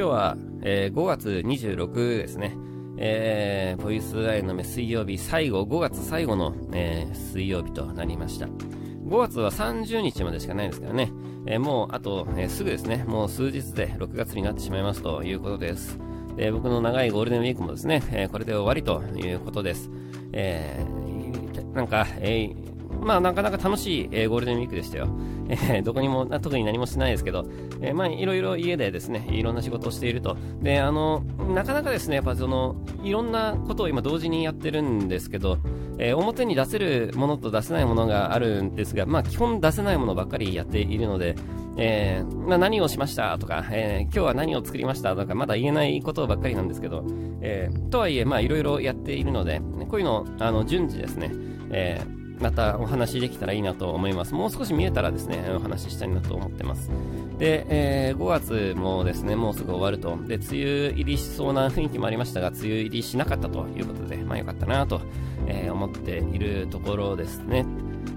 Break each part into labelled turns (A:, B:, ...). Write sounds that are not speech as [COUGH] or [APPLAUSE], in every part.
A: 今日は、えー、5月26ですね。えー、ボイスアイの目水曜日最後、5月最後の、えー、水曜日となりました。5月は30日までしかないですからね。えー、もう、あと、えー、すぐですね、もう数日で6月になってしまいますということです。で僕の長いゴールデンウィークもですね、えー、これで終わりということです。えー、なんか、えーまあなかなか楽しい、えー、ゴールデンウィークでしたよ。[LAUGHS] えー、どこにも、特に何もしてないですけど、えー、まあいろいろ家でですね、いろんな仕事をしていると。で、あの、なかなかですね、やっぱその、いろんなことを今同時にやってるんですけど、えー、表に出せるものと出せないものがあるんですが、まあ基本出せないものばっかりやっているので、えー、まあ、何をしましたとか、えー、今日は何を作りましたとか、まだ言えないことばっかりなんですけど、え、とはいえ、まあいろいろやっているので、こういうの、あの、順次ですね、えーまたお話できたらいいなと思います。もう少し見えたらですね、お話ししたいなと思ってます。で、えー、5月もですね、もうすぐ終わると。で、梅雨入りしそうな雰囲気もありましたが、梅雨入りしなかったということで、まあよかったなと、えー、思っているところですね。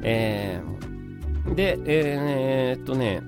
A: えー、で、えー、っとね、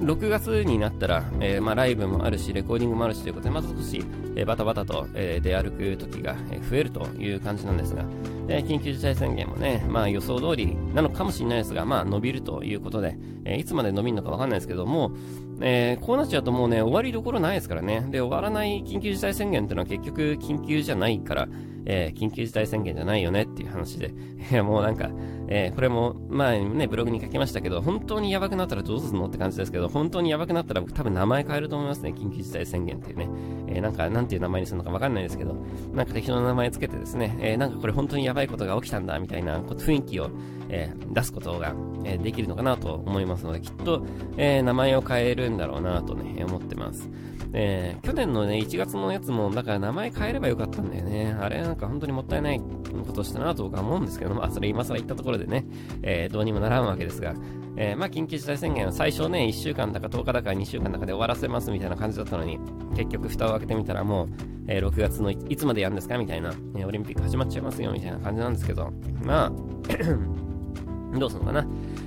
A: 6月になったら、えー、まあ、ライブもあるし、レコーディングもあるしということで、まず少し、え、バタバタと、え、出歩く時が、増えるという感じなんですが、え緊急事態宣言もね、まあ、予想通りなのかもしれないですが、まあ、伸びるということで、えいつまで伸びるのかわかんないですけども、えこうなっちゃうともうね、終わりどころないですからね。で、終わらない緊急事態宣言っていうのは結局緊急じゃないから、えー、緊急事態宣言じゃないよねっていう話で、いやもうなんか、えー、これも前にね、ブログに書きましたけど、本当にやばくなったらどうするのって感じですけど、本当にやばくなったら僕多分名前変えると思いますね、緊急事態宣言っていうね。えー、なんか、なんていう名前にするのかわかんないですけど、なんか適当な名前つけてですね、えー、なんかこれ本当にやばいことが起きたんだ、みたいな雰囲気を、え、出すことが、え、できるのかなと思いますので、きっと、え、名前を変えるんだろうなとね、思ってます。え、去年のね、1月のやつも、だから名前変えればよかったんだよね。あれなんか本当にもったいないことしたなと僕は思うんですけど、まあそれ今更言ったところでね、えー、どうにもならんわけですが、えー、まあ緊急事態宣言は最初ね、1週間だか10日だか2週間だかで終わらせますみたいな感じだったのに、結局蓋を開けてみたらもう、えー、6月のいつまでやるんですかみたいな、ね、オリンピック始まっちゃいますよみたいな感じなんですけど、まあ [CLEARS THROAT] どうするのかな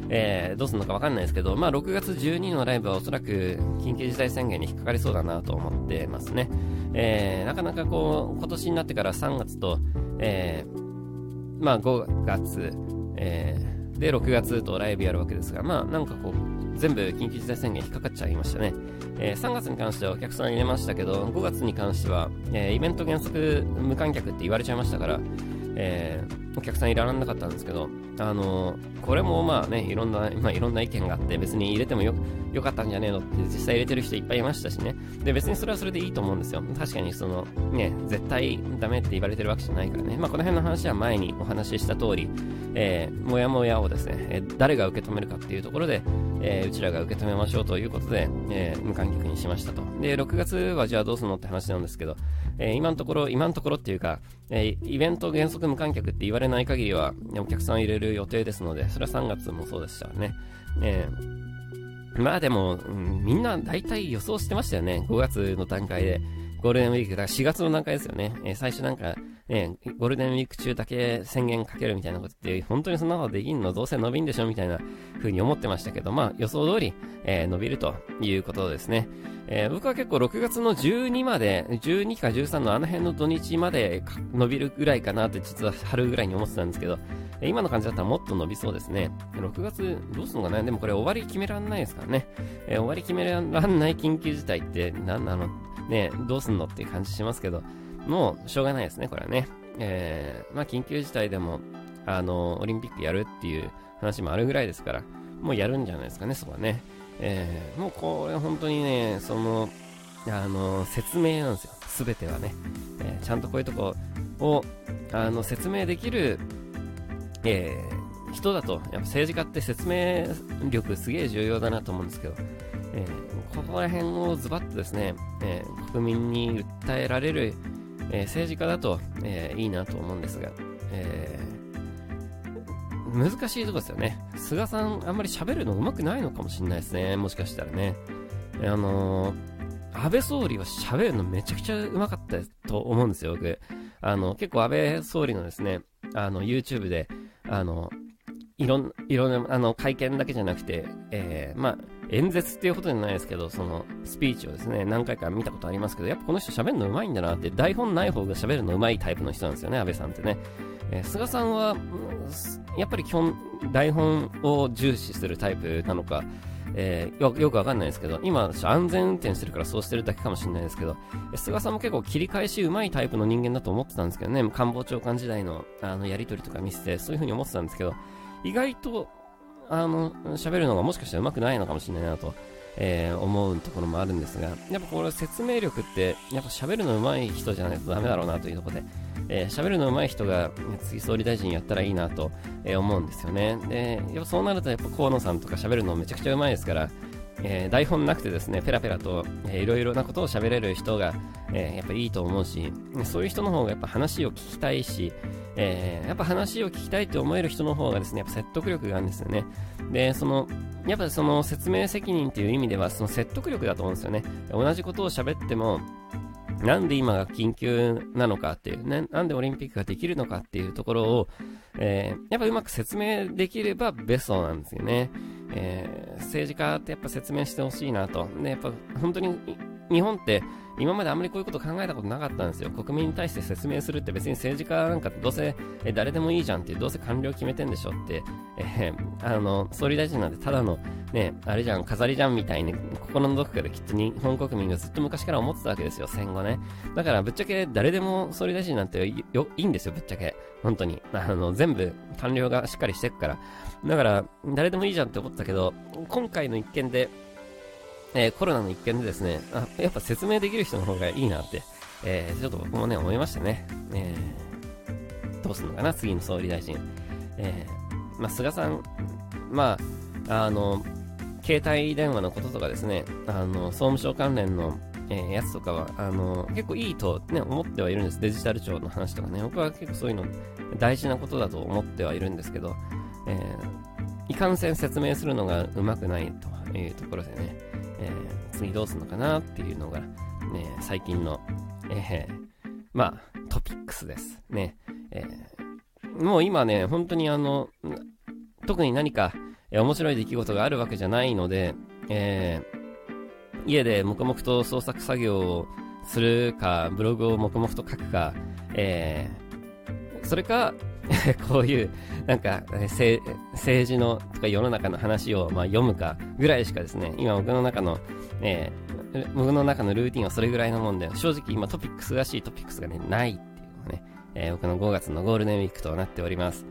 A: えー、どうするのかわかんないですけど、まあ、6月12のライブはおそらく緊急事態宣言に引っかかりそうだなと思ってますね。えー、なかなかこう、今年になってから3月と、えー、まあ、5月、えー、で、6月とライブやるわけですが、まあ、なんかこう、全部緊急事態宣言引っかかっちゃいましたね。えー、3月に関してはお客さん入れましたけど、5月に関しては、えー、イベント原則無観客って言われちゃいましたから、えー、お客さんいらなかったんですけど、あのー、これもまあね、いろんな、[LAUGHS] まあ、いろんな意見があって、別に入れてもよ、よかったんじゃねえのって実際入れてる人いっぱいいましたしね。で、別にそれはそれでいいと思うんですよ。確かにその、ね、絶対ダメって言われてるわけじゃないからね。まあ、この辺の話は前にお話しした通り、えー、もやもやをですね、え、誰が受け止めるかっていうところで、えー、うちらが受け止めましょうということで、えー、無観客にしましたと。で、6月はじゃあどうするのって話なんですけど、えー、今のところ、今のところっていうか、え、イベント原則無観客って言われない限りは、お客さん入れる予定ですので、それは3月もそうでしたね。えー、まあでも、うん、みんな大体予想してましたよね。5月の段階で。ゴールデンウィーク、だから4月の段階ですよね。え、最初なんか、ね、ゴールデンウィーク中だけ宣言かけるみたいなことって、本当にそんなことできんの？どうせ伸びんでしょ？みたいな風に思ってましたけど、まあ予想通り、えー、伸びるということですね。えー、僕は結構6月の12まで、12か13のあの辺の土日まで伸びるぐらいかなって実は春ぐらいに思ってたんですけど、今の感じだったらもっと伸びそうですね。6月どうすんのかな？でもこれ終わり決めらんないですからね。えー、終わり決めらんない緊急事態って何なのねどうすんのっていう感じしますけど、もうしょうがないですね、これはね。えー、まあ緊急事態でも、あの、オリンピックやるっていう話もあるぐらいですから、もうやるんじゃないですかね、そこはね。えー、もうこれ本当にね、その、あの、説明なんですよ。すべてはね。えー、ちゃんとこういうとこを、あの、説明できる、えー、人だと、やっぱ政治家って説明力すげえ重要だなと思うんですけど、えー、ここら辺をズバッとですね、えー、国民に訴えられる、えー、政治家だと、えいいなと思うんですが、え難しいとこですよね。菅さん、あんまり喋るの上手くないのかもしれないですね。もしかしたらね。あの、安倍総理は喋るのめちゃくちゃ上手かったと思うんですよ、僕。あの、結構安倍総理のですね、あの、YouTube で、あの、いろん、いろんな、あの、会見だけじゃなくて、えー、まあ、演説っていうことじゃないですけど、そのスピーチをですね、何回か見たことありますけど、やっぱこの人喋るの上手いんだなって、台本ない方が喋るの上手いタイプの人なんですよね、安倍さんってね。えー、菅さんは、やっぱり基本、台本を重視するタイプなのか、えー、よよくわかんないですけど、今、安全運転してるからそうしてるだけかもしれないですけど、菅さんも結構切り返しうまいタイプの人間だと思ってたんですけどね、官房長官時代のあのやりとりとか見せて、そういう風に思ってたんですけど、意外と、あの、喋るのがもしかしたら上手くないのかもしれないなと、えー、思うところもあるんですが、やっぱこれ説明力って、やっぱ喋るの上手い人じゃないとダメだろうなというところで、えー、喋るの上手い人が次総理大臣やったらいいなと、えー、思うんですよね。で、やっぱそうなるとやっぱ河野さんとか喋るのめちゃくちゃ上手いですから、えー、台本なくてですね、ペラペラと、えー、いろいろなことを喋れる人が、えー、やっぱいいと思うし、そういう人の方がやっぱ話を聞きたいし、えー、やっぱ話を聞きたいって思える人の方がですね、やっぱ説得力があるんですよね。で、その、やっぱその説明責任っていう意味では、その説得力だと思うんですよね。同じことを喋っても、なんで今が緊急なのかっていうね、なんでオリンピックができるのかっていうところを、えー、やっぱうまく説明できればベストなんですよね。えー、政治家ってやっぱ説明してほしいなと。ね、やっぱ本当に日本って今まであんまりこういうこと考えたことなかったんですよ。国民に対して説明するって別に政治家なんかどうせ、え誰でもいいじゃんってどうせ官僚決めてんでしょって、えー、あの、総理大臣なんてただの、ね、あれじゃん、飾りじゃんみたいに、心のどこかできっと日本国民がずっと昔から思ってたわけですよ、戦後ね。だからぶっちゃけ誰でも総理大臣なんてよいいんですよ、ぶっちゃけ。本当に。あの、全部官僚がしっかりしてっから。だから、誰でもいいじゃんって思ったけど、今回の一件で、えー、コロナの一件でですね、あ、やっぱ説明できる人の方がいいなって、えー、ちょっと僕もね、思いましたね。えー、どうするのかな、次の総理大臣。えー、まあ、菅さん、まあ、あの、携帯電話のこととかですね、あの、総務省関連の、えー、やつとかは、あの、結構いいとね、思ってはいるんです。デジタル庁の話とかね。僕は結構そういうの大事なことだと思ってはいるんですけど、えー、いかんせん説明するのがうまくないというところでね、えー、次どうするのかなっていうのが、ね、最近の、えー、まあ、トピックスです。ね。えー、もう今ね、本当にあの、特に何か、え、面白い出来事があるわけじゃないので、えー、家で黙々と創作作業をするか、ブログを黙々と書くか、えー、それか、[LAUGHS] こういう、なんか、政治のとか世の中の話を、まあ、読むかぐらいしかですね、今僕の中の、えー、僕の中のルーティンはそれぐらいのもんで、正直今トピックスらしいトピックスがね、ないっていうのがね、えー、僕の5月のゴールデンウィークとなっております。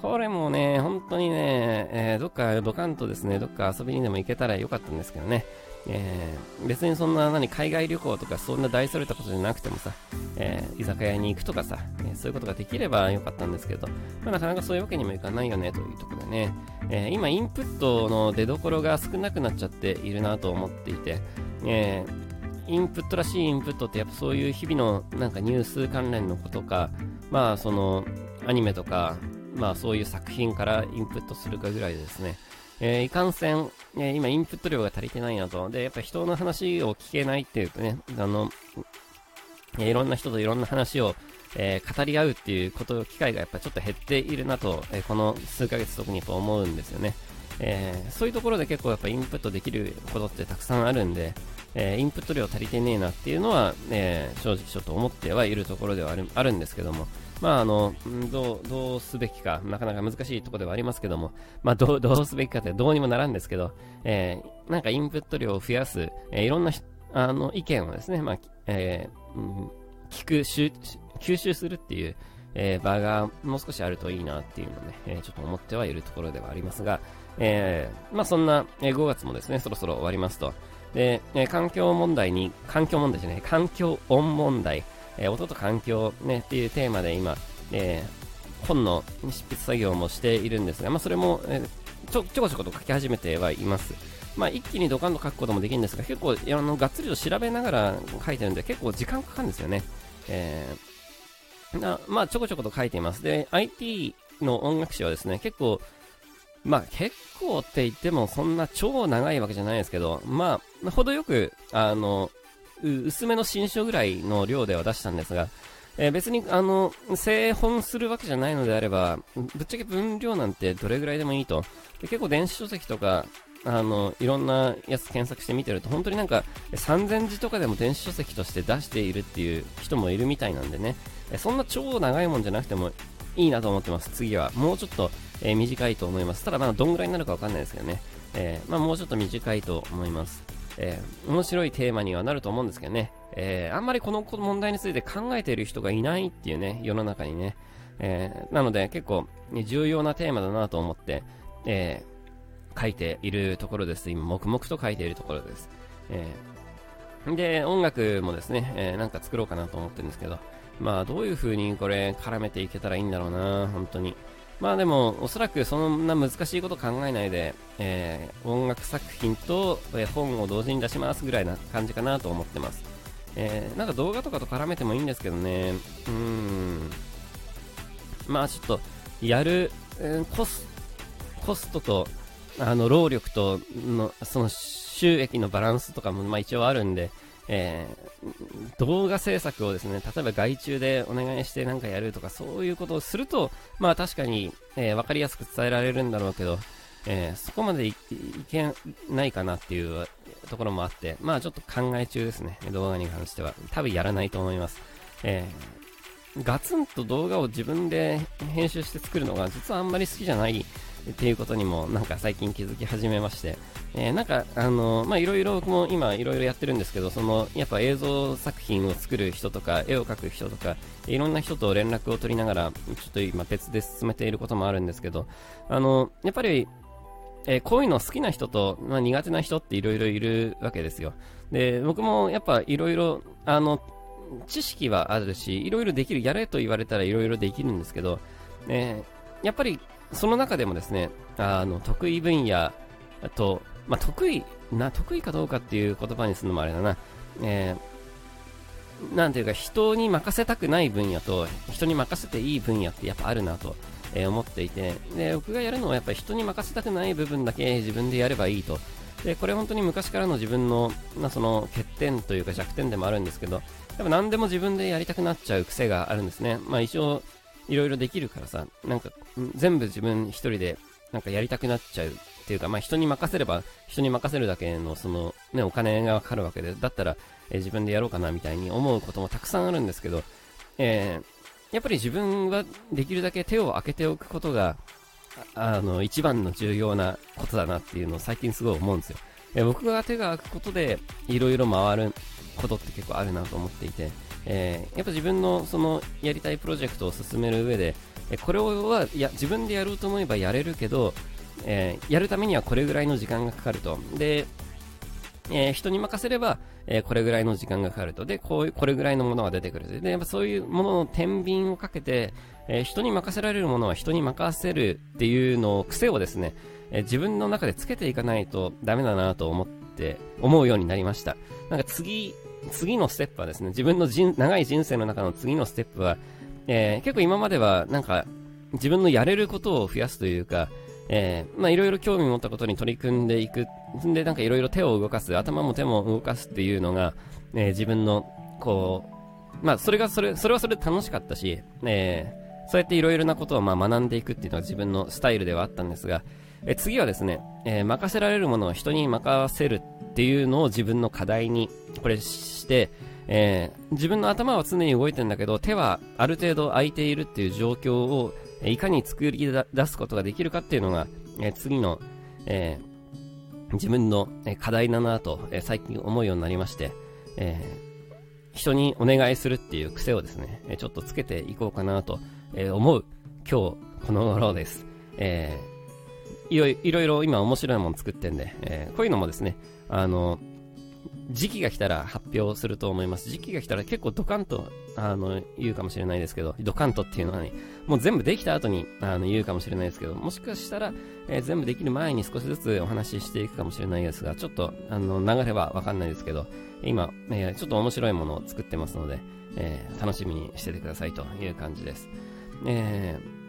A: これもね、本当にね、えー、どっかドカンとですね、どっか遊びにでも行けたらよかったんですけどね、えー、別にそんな何海外旅行とかそんな大それたことじゃなくてもさ、えー、居酒屋に行くとかさ、えー、そういうことができればよかったんですけど、まあ、なかなかそういうわけにもいかないよねというところでね、え今インプットの出どころが少なくなっちゃっているなと思っていて、えインプットらしいインプットってやっぱそういう日々のなんかニュース関連のことか、まあそのアニメとか、まあそういう作品からインプットするかぐらいでですね、えー、いかんせん、えー、今インプット量が足りてないなと。で、やっぱ人の話を聞けないっていうとね、あの、えー、いろんな人といろんな話を、え、語り合うっていうこと、機会がやっぱちょっと減っているなと、え、この数ヶ月特にやっぱ思うんですよね。え、そういうところで結構やっぱインプットできることってたくさんあるんで、え、インプット量足りてねえなっていうのは、え、正直ちょっと思ってはいるところではあるあるんですけども、まあ、あの、どう、どうすべきか、なかなか難しいところではありますけども、まあ、どう、[LAUGHS] どうすべきかってどうにもならんですけど、えー、なんかインプット量を増やす、えー、いろんな、あの、意見をですね、まあ、えー、うん、聞く、吸収するっていう、えー、場がもう少しあるといいなっていうのね、えー、ちょっと思ってはいるところではありますが、えー、まあそんな、えー、5月もですね、そろそろ終わりますと。で、えー、環境問題に、環境問題じゃない、環境音問題、えー、音と環境、ね、っていうテーマで今、えー、本の執筆作業もしているんですが、まあ、それも、えー、ちょちょこちょこと書き始めてはいます。まあ、一気にドカンと書くこともできるんですが、結構、あの、がっつりと調べながら書いてるんで、結構時間かかるんですよね。えー、なまあ、ちょこちょこと書いています。で、IT の音楽史はですね、結構、まあ、結構って言っても、そんな超長いわけじゃないですけど、まあ、程よく、あの、薄めの新書ぐらいの量では出したんですが、えー、別に、あの、製本するわけじゃないのであれば、ぶっちゃけ分量なんてどれぐらいでもいいと。で結構電子書籍とか、あの、いろんなやつ検索して見てると、本当になんか、3000字とかでも電子書籍として出しているっていう人もいるみたいなんでね、そんな超長いもんじゃなくてもいいなと思ってます、次は。もうちょっと、えー、短いと思います。ただまだどんぐらいになるかわかんないですけどね。えー、まあ、もうちょっと短いと思います。えー、面白いテーマにはなると思うんですけどね。えー、あんまりこの問題について考えている人がいないっていうね、世の中にね。えー、なので結構重要なテーマだなと思って、えー、書いているところです。今、黙々と書いているところです。えー、で、音楽もですね、えー、なんか作ろうかなと思ってるんですけど、まあ、どういう風にこれ絡めていけたらいいんだろうな、本当に。まあでも、おそらくそんな難しいこと考えないで、えー、音楽作品と、え、本を同時に出しますぐらいな感じかなと思ってます。えー、なんか動画とかと絡めてもいいんですけどね、うーん、まあちょっと、やる、えー、コス、コストと、あの、労力との、その収益のバランスとかも、まあ一応あるんで、えー、動画制作をですね、例えば外注でお願いしてなんかやるとか、そういうことをすると、まあ確かに、えー、わかりやすく伝えられるんだろうけど、えー、そこまでいけないかなっていうところもあって、まあちょっと考え中ですね、動画に関しては。多分やらないと思います。えー、ガツンと動画を自分で編集して作るのが実はあんまり好きじゃないっていうことにもなんか最近気づき始めまして、えー、なんかあのまあいろいろ僕も今いろいろやってるんですけど、そのやっぱ映像作品を作る人とか絵を描く人とかいろんな人と連絡を取りながらちょっと今別で進めていることもあるんですけど、あのやっぱりえー、こういうの好きな人と、まあ、苦手な人っていろいろいるわけですよ。で、僕もやっぱいろいろ、あの、知識はあるし、いろいろできる、やれと言われたらいろいろできるんですけど、えー、やっぱりその中でもですね、あの、得意分野と、まあ、得意、な、得意かどうかっていう言葉にするのもあれだな。えー、なんていうか、人に任せたくない分野と、人に任せていい分野ってやっぱあるなと、えー、思っていて、で、僕がやるのはやっぱり人に任せたくない部分だけ自分でやればいいと。で、これ本当に昔からの自分の、まあ、その欠点というか弱点でもあるんですけど、やっぱ何でも自分でやりたくなっちゃう癖があるんですね。まあ一応、いろいろできるからさ、なんか、全部自分一人で、なんかやりたくなっちゃうっていうか、まあ人に任せれば、人に任せるだけの、その、ね、お金がかかるわけで、だったら、えー、自分でやろうかなみたいに思うこともたくさんあるんですけど、えー、やっぱり自分はできるだけ手を開けておくことが、あの、一番の重要なことだなっていうのを最近すごい思うんですよ。えー、僕が手が開くことで、いろいろ回ることって結構あるなと思っていて、えー、やっぱ自分のそのやりたいプロジェクトを進める上で、えこれはや自分でやろうと思えばやれるけど、えー、やるためにはこれぐらいの時間がかかると。で、えー、人に任せれば、え、これぐらいの時間がかかると。で、こういう、これぐらいのものが出てくる。で、やっぱそういうものの天秤をかけて、え、人に任せられるものは人に任せるっていうのを、癖をですね、え自分の中でつけていかないとダメだなと思って、思うようになりました。なんか次、次のステップはですね、自分の人長い人生の中の次のステップは、えー、結構今まではなんか自分のやれることを増やすというか、えー、まあいろいろ興味持ったことに取り組んでいく。んで、なんかいろいろ手を動かす、頭も手も動かすっていうのが、えー、自分の、こう、まあそれがそれ、それはそれで楽しかったし、えー、そうやっていろいろなことをまあ学んでいくっていうのは自分のスタイルではあったんですが、え次はですね、え任せられるものを人に任せるっていうのを自分の課題に、これして、えー、自分の頭は常に動いてるんだけど、手はある程度空いているっていう状況を、いかに作り出すことができるかっていうのが、え、次の、えー、自分の課題だなと、え最近思うようになりまして、え人にお願いするっていう癖をですね、ちょっとつけていこうかなと、思う今日この頃です。えいろいろ今面白いもの作ってんで、えこういうのもですね、あの、時期が来たら発表すると思います。時期が来たら結構ドカンと、あの、言うかもしれないですけど、ドカンとっていうのはね、もう全部できた後に、あの、言うかもしれないですけど、もしかしたら、えー、全部できる前に少しずつお話ししていくかもしれないですが、ちょっと、あの、流れはわかんないですけど、今、えー、ちょっと面白いものを作ってますので、えー、楽しみにしててくださいという感じです。えー、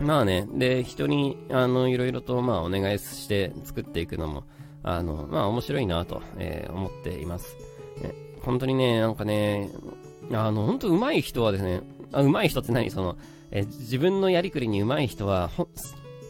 A: まあね、で、人に、あの、いろいろと、まあ、お願いして作っていくのも、あの、まあ面白いなと、えー、思っています。ね、本当にね、なんかね、あの、本当上手い人はですね、あ上手い人って何？その、えー、自分のやりくりに上手い人は、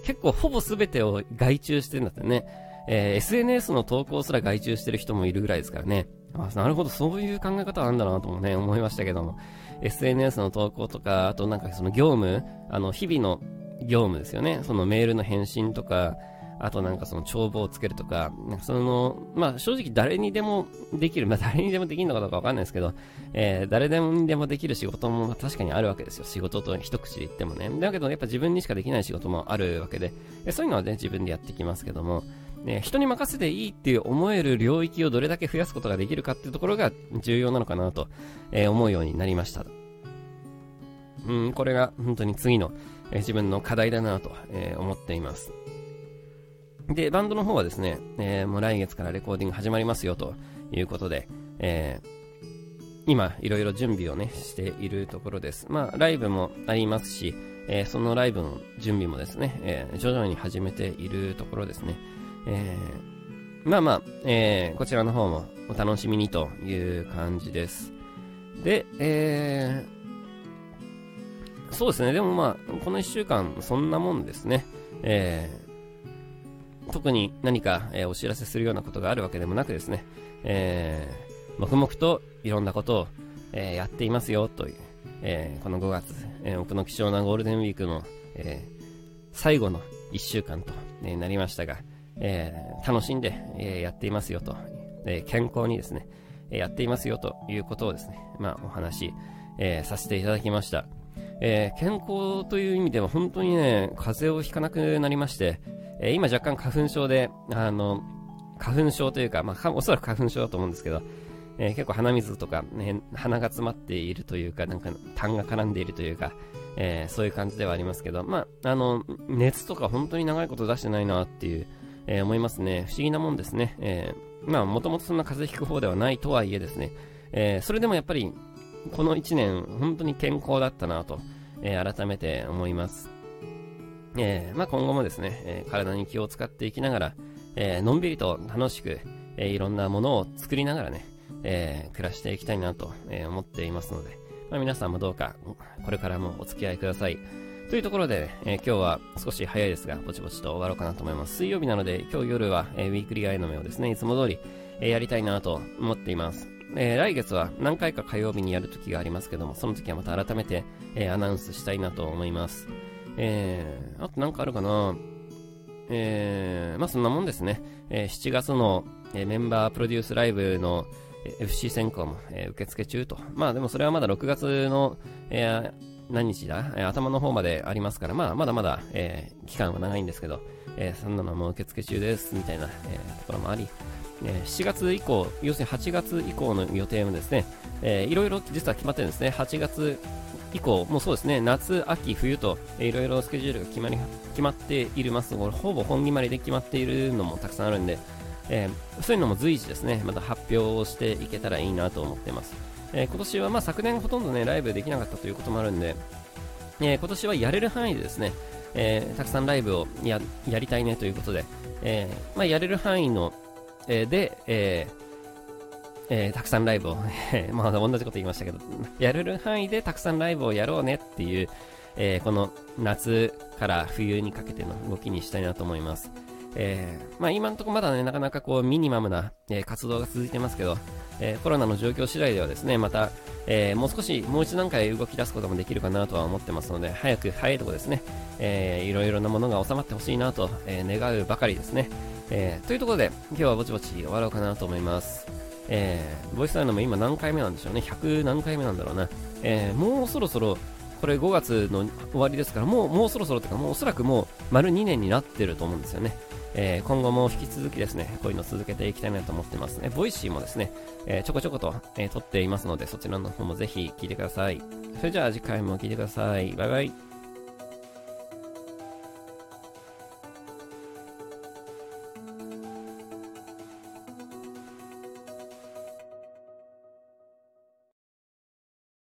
A: 結構ほぼ全てを外注してるんだってね。えー、SNS の投稿すら外注してる人もいるぐらいですからね。あなるほど、そういう考え方あるんだなともね、思いましたけども。SNS の投稿とか、あとなんかその業務、あの、日々の業務ですよね。そのメールの返信とか、あとなんかその帳簿をつけるとか、なんかその、まあ正直誰にでもできる、まあ誰にでもできるのかどうかわかんないですけど、えー、誰でもでもできる仕事も確かにあるわけですよ。仕事と一口で言ってもね。だけどやっぱ自分にしかできない仕事もあるわけで、そういうのはね、自分でやってきますけども、ね、人に任せていいって思える領域をどれだけ増やすことができるかっていうところが重要なのかなと、えー、思うようになりました。うん、これが本当に次の、えー、自分の課題だなと、えー、思っています。で、バンドの方はですね、え、もう来月からレコーディング始まりますよということで、え、今、いろいろ準備をね、しているところです。まあ、ライブもありますし、え、そのライブの準備もですね、え、徐々に始めているところですね。えー、まあまあ、えー、こちらの方もお楽しみにという感じです。で、えー、そうですね、でもまあ、この一週間、そんなもんですね。えー、特に何か、えー、お知らせするようなことがあるわけでもなくですね、えー、黙々といろんなことを、えー、やっていますよという、えー、この5月、えー、僕の貴重なゴールデンウィークの、えー、最後の1週間と、ね、なりましたが、えー、楽しんで、えー、やっていますよと、えー、健康にですね、えやっていますよということをですね、まあお話、えさせていただきました。え健康という意味では本当にね、風邪をひかなくなりまして、え今若干花粉症で、あの、花粉症というか、まあ、おそらく花粉症だと思うんですけど、えー、結構鼻水とか、ね、鼻が詰まっているというか、なんか痰が絡んでいるというか、えー、そういう感じではありますけど、まあ、あの、熱とか本当に長いこと出してないなっていう、えー、思いますね。不思議なもんですね。えー、まあ、もともとそんな風邪ひく方ではないとはいえですね、えー、それでもやっぱり、この1年、本当に健康だったなと、えー、改めて思います。えー、まあ、今後もですね、えー、体に気を使っていきながら、えー、のんびりと楽しく、えー、いろんなものを作りながらね、えー、暮らしていきたいなと、えー、思っていますので、まあ、皆さんもどうか、これからもお付き合いください。というところで、えー、今日は少し早いですが、ぼちぼちと終わろうかなと思います。水曜日なので、今日夜は、えー、ウィークリーアイの目をですね、いつも通り、えー、やりたいなと思っています。え、来月は何回か火曜日にやる時がありますけども、その時はまた改めて、え、アナウンスしたいなと思います。えー、あとなんかあるかなえー、まあそんなもんですね。え、7月の、え、メンバープロデュースライブの、FC 選考も、え、受付中と。まあでもそれはまだ6月の、えー、何日だ、えー、頭の方までありますから、まあ、まだまだ、えー、期間は長いんですけど、えー、そんなのも受付中です、みたいな、えー、ところもあり、えー、7月以降、要するに8月以降の予定もですね、えー、いろいろ実は決まってるんですね。8月以降、もうそうですね、夏、秋、冬と、えー、いろいろスケジュールが決まり、決まっているます。これ、ほぼ本決まりで決まっているのもたくさんあるんで、えー、そういうのも随時ですね、また発表をしていけたらいいなと思ってます。えー、今年はまあ昨年ほとんどね、ライブできなかったということもあるんで、えー、今年はやれる範囲でですね、えー、たくさんライブをやりたいねということで、えーまあ、やれる範囲の、え、で、ええ、たくさんライブを、[LAUGHS] まあ同じこと言いましたけど、やれる範囲でたくさんライブをやろうねっていう、え、この夏から冬にかけての動きにしたいなと思います。えー、まあ今のところまだね、なかなかこうミニマムな、えー、活動が続いてますけど、えー、コロナの状況次第ではですね、また、え、もう少し、もう一段階動き出すこともできるかなとは思ってますので、早く早いとこですね、えー、いろいろなものが収まってほしいなと、え、願うばかりですね。え、というところで、今日はぼちぼち終わろうかなと思います。えー、ボイスラインのも今何回目なんでしょうね。100何回目なんだろうな。え、もうそろそろ、これ5月の終わりですから、もう、もうそろそろというか、もうおそらくもう丸2年になってると思うんですよね。えー、今後も引き続きですね、こういうのを続けていきたいなと思ってますね。 Voicy もですね、えー、ちょこちょこと、えー、撮っていますので、そちらの方もぜひ聞いてください。それじゃあ次回も聞いてください。バイバイ。